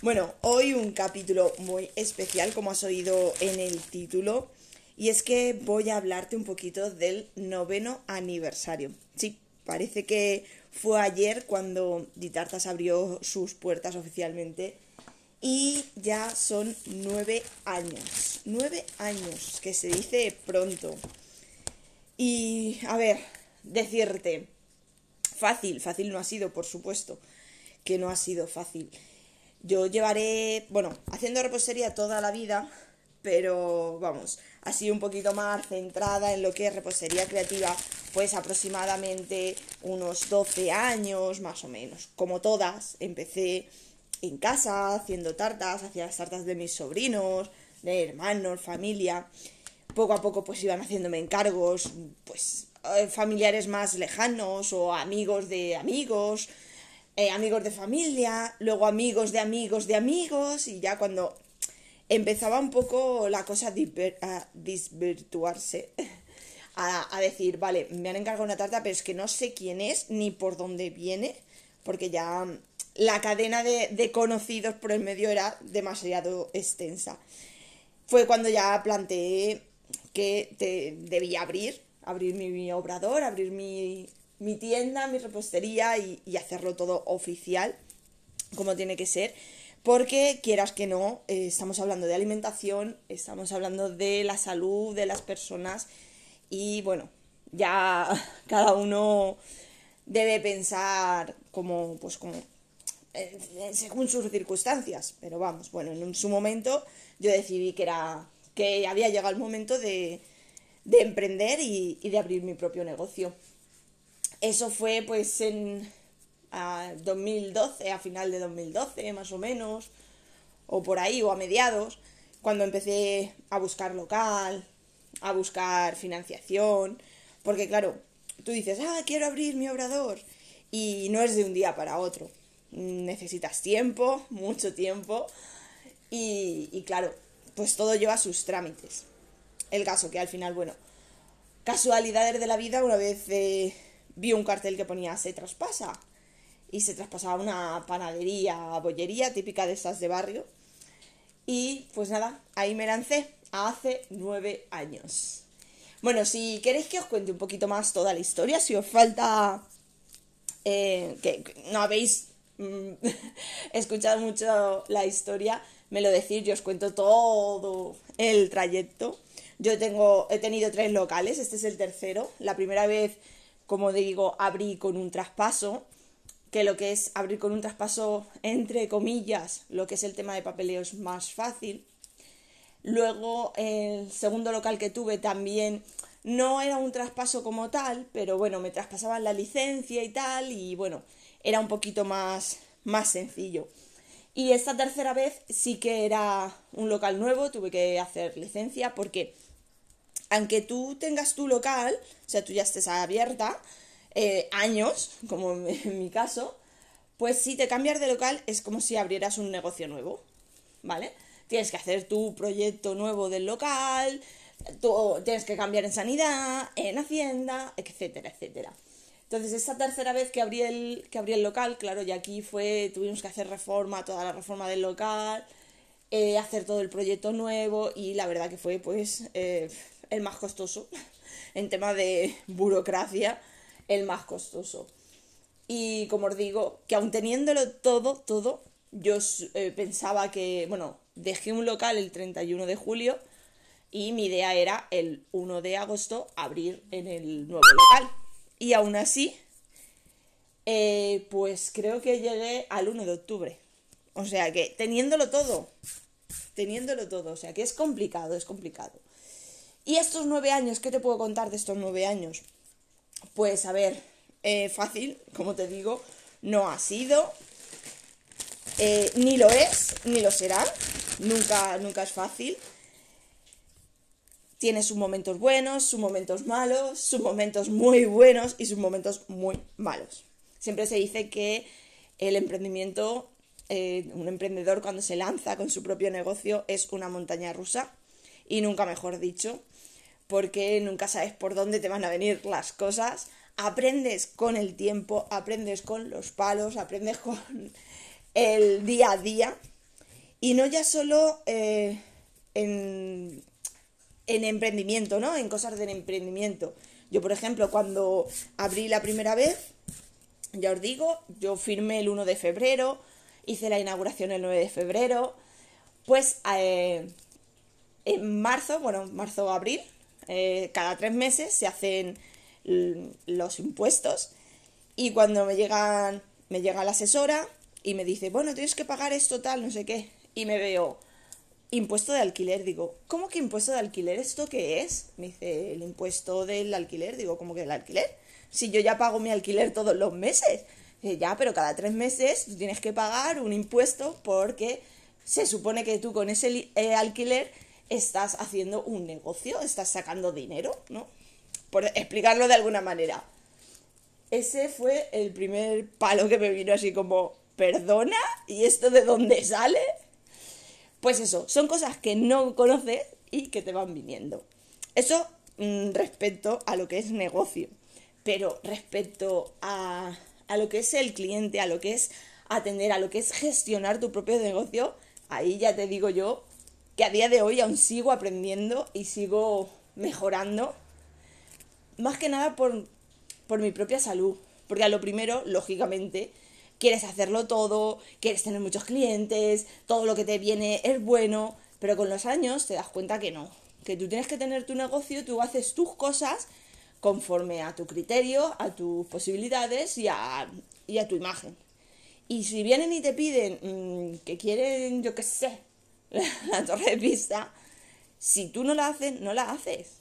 Bueno, hoy un capítulo muy especial, como has oído en el título. Y es que voy a hablarte un poquito del noveno aniversario. Sí, parece que fue ayer cuando Ditartas abrió sus puertas oficialmente y ya son nueve años. Nueve años, que se dice pronto. Y, a ver, decirte, fácil, fácil no ha sido, por supuesto, que no ha sido fácil. Yo llevaré, bueno, haciendo repostería toda la vida, pero vamos, así un poquito más centrada en lo que es repostería creativa, pues aproximadamente unos 12 años más o menos. Como todas, empecé en casa haciendo tartas, hacía las tartas de mis sobrinos, de hermanos, familia. Poco a poco pues iban haciéndome encargos, pues eh, familiares más lejanos o amigos de amigos, eh, amigos de familia, luego amigos de amigos de amigos y ya cuando empezaba un poco la cosa a desvirtuarse, (laughs) a, decir, vale, me han encargado una tarta, pero es que no sé quién es ni por dónde viene, porque ya la cadena de, conocidos por el medio era demasiado extensa. Fue cuando ya planteé que debía abrir, abrir mi, obrador, abrir mi, tienda, mi repostería y, y, hacerlo todo oficial, como tiene que ser. Porque quieras que no, eh, estamos hablando de alimentación, estamos hablando de la salud de las personas y bueno, ya (laughs) cada uno debe pensar como, pues como, según sus circunstancias. Pero vamos, bueno, en su momento yo decidí que era, que había llegado el momento de, de emprender y, de abrir mi propio negocio. Eso fue pues en 2012, a final de 2012 más o menos, o por ahí, o a mediados, cuando empecé a buscar local, a buscar financiación, porque claro, tú dices, ah, quiero abrir mi obrador, y no es de un día para otro. Necesitas tiempo, mucho tiempo, y, claro, pues todo lleva sus trámites. El caso que al final, bueno, casualidades de la vida, una vez eh, vi un cartel que ponía se traspasa y se traspasaba una panadería, bollería típica de esas de barrio. Y pues nada, ahí me lancé hace nueve años. Bueno, si queréis que os cuente un poquito más toda la historia, si os falta eh, que no habéis (laughs) mm, escuchado mucho la historia, me lo decís, yo os cuento todo el trayecto. Yo tengo, he tenido tres locales, este es el tercero. La primera vez, como digo, abrí con un traspaso, que lo que es abrir con un traspaso, entre comillas, lo que es el tema de papeleo es más fácil. Luego, el segundo local que tuve también no era un traspaso como tal, pero bueno, me traspasaban la licencia y tal, y bueno, era un poquito más, más sencillo. Y esta tercera vez sí que era un local nuevo, tuve que hacer licencia porque aunque tú tengas tu local, o sea, tú ya estés abierta, eh, años, como en mi caso, pues si te cambias de local es como si abrieras un negocio nuevo, ¿vale? tienes que hacer tu proyecto nuevo del local, tienes que cambiar en sanidad, en hacienda, etcétera, etcétera. Entonces, esta tercera vez que abrí el, que abrí el local, claro, y aquí fue, tuvimos que hacer reforma, toda la reforma del local, eh, hacer todo el proyecto nuevo y la verdad que fue pues eh, el más costoso (laughs) en tema de burocracia, el más costoso. Y como os digo, que aun teniéndolo todo, todo, yo eh, pensaba que, bueno, dejé un local el 31 de julio y mi idea era el 1 de agosto abrir en el nuevo local. Y aún así, eh, pues creo que llegué al 1 de octubre. O sea que teniéndolo todo, teniéndolo todo, o sea que es complicado, es complicado. ¿Y estos nueve años? ¿Qué te puedo contar de estos nueve años? Pues a ver, eh, fácil, como te digo, no ha sido, eh, ni lo es, ni lo será, nunca, nunca es fácil. Tiene sus momentos buenos, sus momentos malos, sus momentos muy buenos y sus momentos muy malos. Siempre se dice que el emprendimiento, eh, un emprendedor cuando se lanza con su propio negocio es una montaña rusa y nunca mejor dicho, porque nunca sabes por dónde te van a venir las cosas. Aprendes con el tiempo, aprendes con los palos, aprendes con el día a día y no ya solo eh, en, en emprendimiento, ¿no? En cosas del emprendimiento. Yo, por ejemplo, cuando abrí la primera vez, ya os digo, yo firmé el 1 de febrero, hice la inauguración el 9 de febrero, pues eh, en marzo, bueno, marzo o abril, eh, cada tres meses se hacen los impuestos y cuando me llegan, me llega la asesora y me dice, bueno, tienes que pagar esto tal, no sé qué y me veo impuesto de alquiler. Digo, ¿cómo que impuesto de alquiler? ¿Esto qué es? Me dice, el impuesto del alquiler. Digo, ¿cómo que el alquiler? Si yo ya pago mi alquiler todos los meses. Dice, ya, pero cada tres meses tú tienes que pagar un impuesto porque se supone que tú con ese eh, alquiler estás haciendo un negocio, estás sacando dinero, ¿no? Por explicarlo de alguna manera. Ese fue el primer palo que me vino así como, perdona, ¿y esto de dónde sale? Pues eso, son cosas que no conoces y que te van viniendo. Eso mm, respecto a lo que es negocio. Pero respecto a, a lo que es el cliente, a lo que es atender, a lo que es gestionar tu propio negocio, ahí ya te digo yo que a día de hoy aún sigo aprendiendo y sigo mejorando. Más que nada por, por mi propia salud. Porque a lo primero, lógicamente, quieres hacerlo todo, quieres tener muchos clientes, todo lo que te viene es bueno, pero con los años te das cuenta que no, que tú tienes que tener tu negocio, tú haces tus cosas conforme a tu criterio, a tus posibilidades y a, y a tu imagen. Y si vienen y te piden mm, que quieren, yo qué sé, (laughs) la torre de pista, si tú no la haces, no la haces.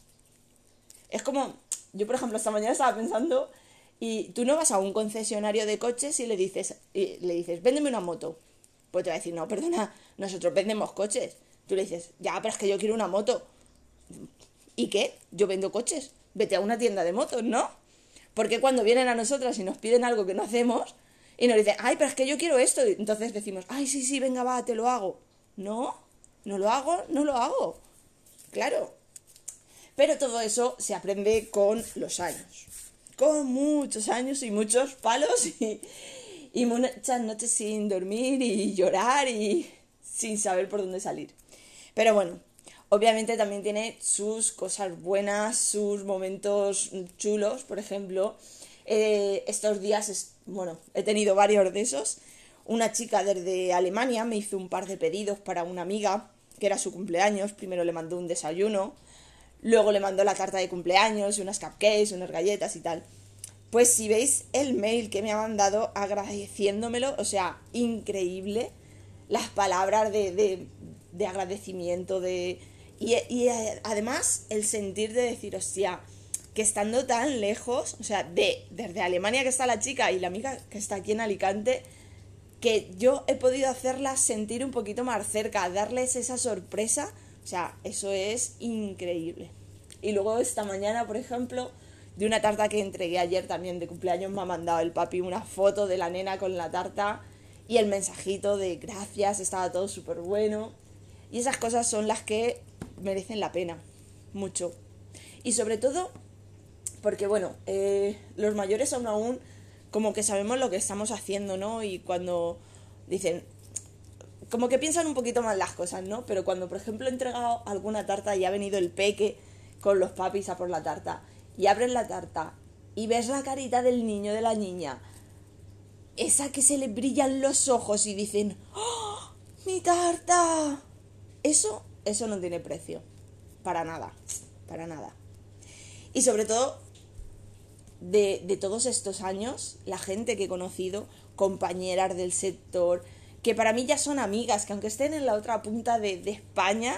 Es como, yo por ejemplo esta mañana estaba pensando y tú no vas a un concesionario de coches y le dices, y le dices, véndeme una moto. Pues te va a decir, no, perdona, nosotros vendemos coches. Tú le dices, ya, pero es que yo quiero una moto. ¿Y qué? Yo vendo coches. Vete a una tienda de motos, ¿no? Porque cuando vienen a nosotras y nos piden algo que no hacemos y nos dicen, ay, pero es que yo quiero esto, entonces decimos, ay, sí, sí, venga, va, te lo hago. No, no lo hago, no lo hago. Claro. Pero todo eso se aprende con los años con muchos años y muchos palos (laughs) y, muchas noches sin dormir y llorar y sin saber por dónde salir. Pero bueno, obviamente también tiene sus cosas buenas, sus momentos chulos, por ejemplo, eh, estos días, bueno, he tenido varios de esos. Una chica desde Alemania me hizo un par de pedidos para una amiga, que era su cumpleaños. Primero le mandó un desayuno, Luego le mandó la carta de cumpleaños, unas cupcakes, unas galletas y tal. Pues si veis el mail que me ha mandado agradeciéndomelo, o sea, increíble, las palabras de, de, agradecimiento, de... Y, y, además el sentir de decir, hostia, que estando tan lejos, o sea, de, desde Alemania que está la chica y la amiga que está aquí en Alicante, que yo he podido hacerla sentir un poquito más cerca, darles esa sorpresa o sea, eso es increíble. Y luego esta mañana, por ejemplo, de una tarta que entregué ayer también de cumpleaños, me ha mandado el papi una foto de la nena con la tarta y el mensajito de gracias, estaba todo súper bueno. Y esas cosas son las que merecen la pena, mucho. Y sobre todo, porque bueno, eh, los mayores aún aún como que sabemos lo que estamos haciendo, ¿no? Y cuando dicen, como que piensan un poquito más las cosas, ¿no? Pero cuando, por ejemplo, he entregado alguna tarta y ha venido el peque con los papis a por la tarta, y abres la tarta y ves la carita del niño, de la niña, esa que se le brillan los ojos y dicen, ¡Oh, mi tarta! Eso, eso no tiene precio. Para nada, para nada. Y sobre todo, de, de todos estos años, la gente que he conocido, compañeras del sector, que para mí ya son amigas, que aunque estén en la otra punta de, España,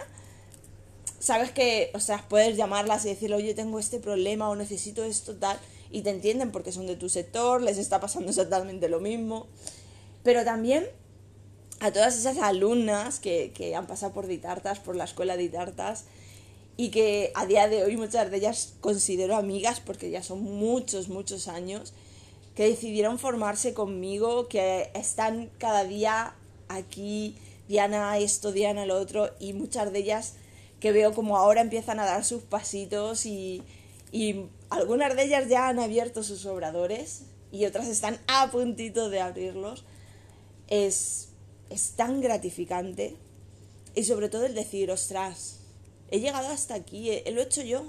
sabes que, o sea, puedes llamarlas y decirle, oye, tengo este problema o necesito esto, tal, y te entienden porque son de tu sector, les está pasando exactamente lo mismo. Pero también a todas esas alumnas que, que han pasado por Ditartas, por la escuela de Ditartas, y que a día de hoy muchas de ellas considero amigas porque ya son muchos, muchos años, que decidieron formarse conmigo, que están cada día aquí, Diana esto, Diana lo otro, y muchas de ellas que veo como ahora empiezan a dar sus pasitos y, y algunas de ellas ya han abierto sus obradores y otras están a puntito de abrirlos. Es, es tan gratificante y sobre todo el decir, ostras, he llegado hasta aquí, eh, lo he hecho yo.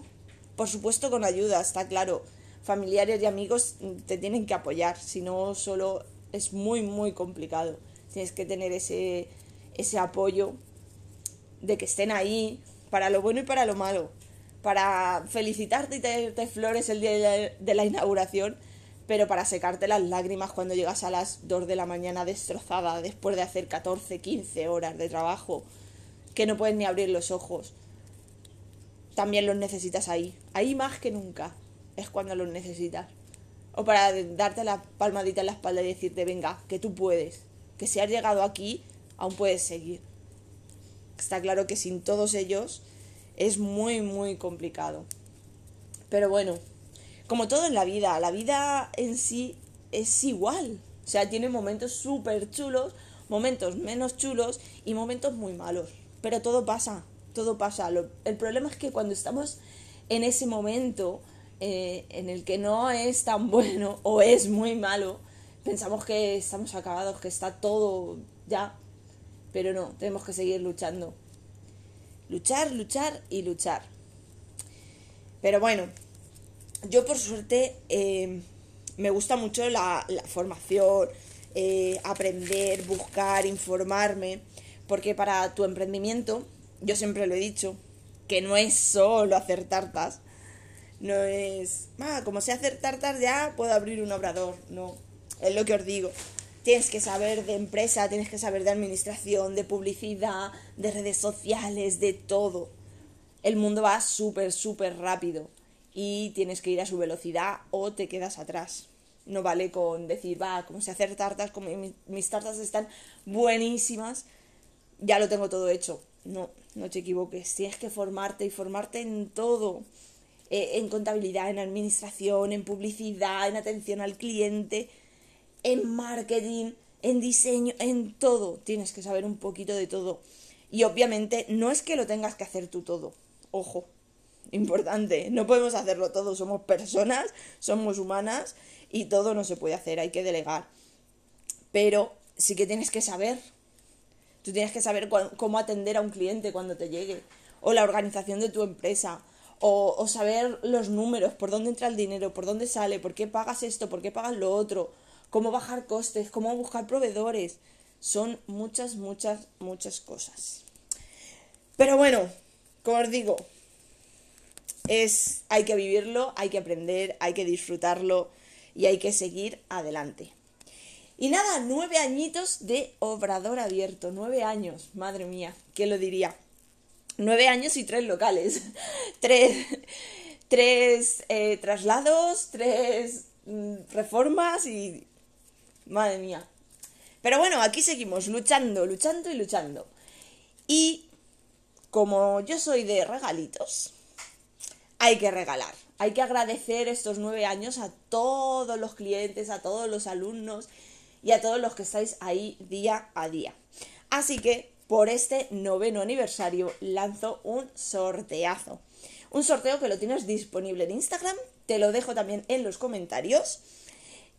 Por supuesto con ayuda, está claro familiares y amigos te tienen que apoyar, si no solo es muy, muy complicado. Tienes que tener ese, ese apoyo de que estén ahí para lo bueno y para lo malo, para felicitarte y darte flores el día de la inauguración, pero para secarte las lágrimas cuando llegas a las 2 de la mañana destrozada después de hacer 14, 15 horas de trabajo, que no puedes ni abrir los ojos. También los necesitas ahí, ahí más que nunca es cuando los necesitas. O para darte la palmadita en la espalda y decirte, venga, que tú puedes, que si has llegado aquí, aún puedes seguir. Está claro que sin todos ellos es muy, muy complicado. Pero bueno, como todo en la vida, la vida en sí es igual. O sea, tiene momentos súper chulos, momentos menos chulos y momentos muy malos. Pero todo pasa, todo pasa. el problema es que cuando estamos en ese momento eh, en el que no es tan bueno o es muy malo, pensamos que estamos acabados, que está todo ya, pero no, tenemos que seguir luchando. Luchar, luchar y luchar. Pero bueno, yo por suerte eh, me gusta mucho la, formación, eh, aprender, buscar, informarme, porque para tu emprendimiento, yo siempre lo he dicho, que no es solo hacer tartas, no es, ah, como sé hacer tartas ya puedo abrir un obrador, no, es lo que os digo. Tienes que saber de empresa, tienes que saber de administración, de publicidad, de redes sociales, de todo. El mundo va súper, súper rápido y tienes que ir a su velocidad o te quedas atrás. No vale con decir, va, como sé hacer tartas, como mis tartas están buenísimas, ya lo tengo todo hecho. No, no te equivoques. Tienes que formarte y formarte en todo. Eh, en contabilidad, en administración, en publicidad, en atención al cliente, en marketing, en diseño, en todo. Tienes que saber un poquito de todo. Y obviamente no es que lo tengas que hacer tú todo. Ojo, importante, no podemos hacerlo todo. Somos personas, somos humanas y todo no se puede hacer, hay que delegar. Pero sí que tienes que saber. Tú tienes que saber cómo atender a un cliente cuando te llegue. O la organización de tu empresa o, saber los números, por dónde entra el dinero, por dónde sale, por qué pagas esto, por qué pagas lo otro, cómo bajar costes, cómo buscar proveedores. Son muchas, muchas, muchas cosas. Pero bueno, como os digo, es, hay que vivirlo, hay que aprender, hay que disfrutarlo y hay que seguir adelante. Y nada, nueve añitos de obrador abierto, nueve años, madre mía, ¿quién lo diría? Nueve años y tres locales. (laughs) tres tres eh, traslados, tres mm, reformas y... Madre mía. Pero bueno, aquí seguimos luchando, luchando y luchando. Y como yo soy de regalitos, hay que regalar. Hay que agradecer estos nueve años a todos los clientes, a todos los alumnos y a todos los que estáis ahí día a día. Así que por este noveno aniversario lanzo un sorteazo. Un sorteo que lo tienes disponible en Instagram, te lo dejo también en los comentarios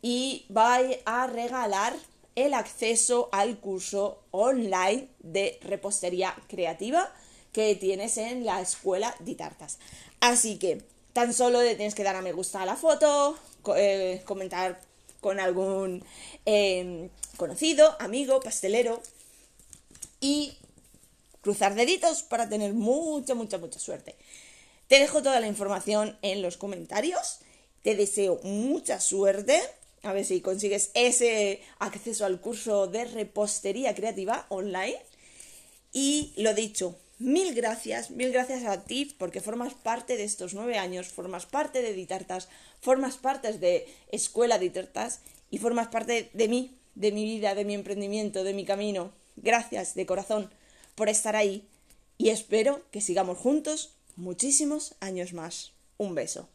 y voy a regalar el acceso al curso online de repostería creativa que tienes en la escuela de tartas. Así que tan solo le tienes que dar a me gusta a la foto, eh, comentar con algún eh, conocido, amigo, pastelero y cruzar deditos para tener mucha, mucha, mucha suerte. Te dejo toda la información en los comentarios. Te deseo mucha suerte. A ver si consigues ese acceso al curso de repostería creativa online. Y lo dicho, mil gracias, mil gracias a ti porque formas parte de estos nueve años, formas parte de Ditartas, formas parte de Escuela Ditartas y formas parte de mí, de mi vida, de mi emprendimiento, de mi camino. Gracias de corazón por estar ahí y espero que sigamos juntos muchísimos años más. Un beso.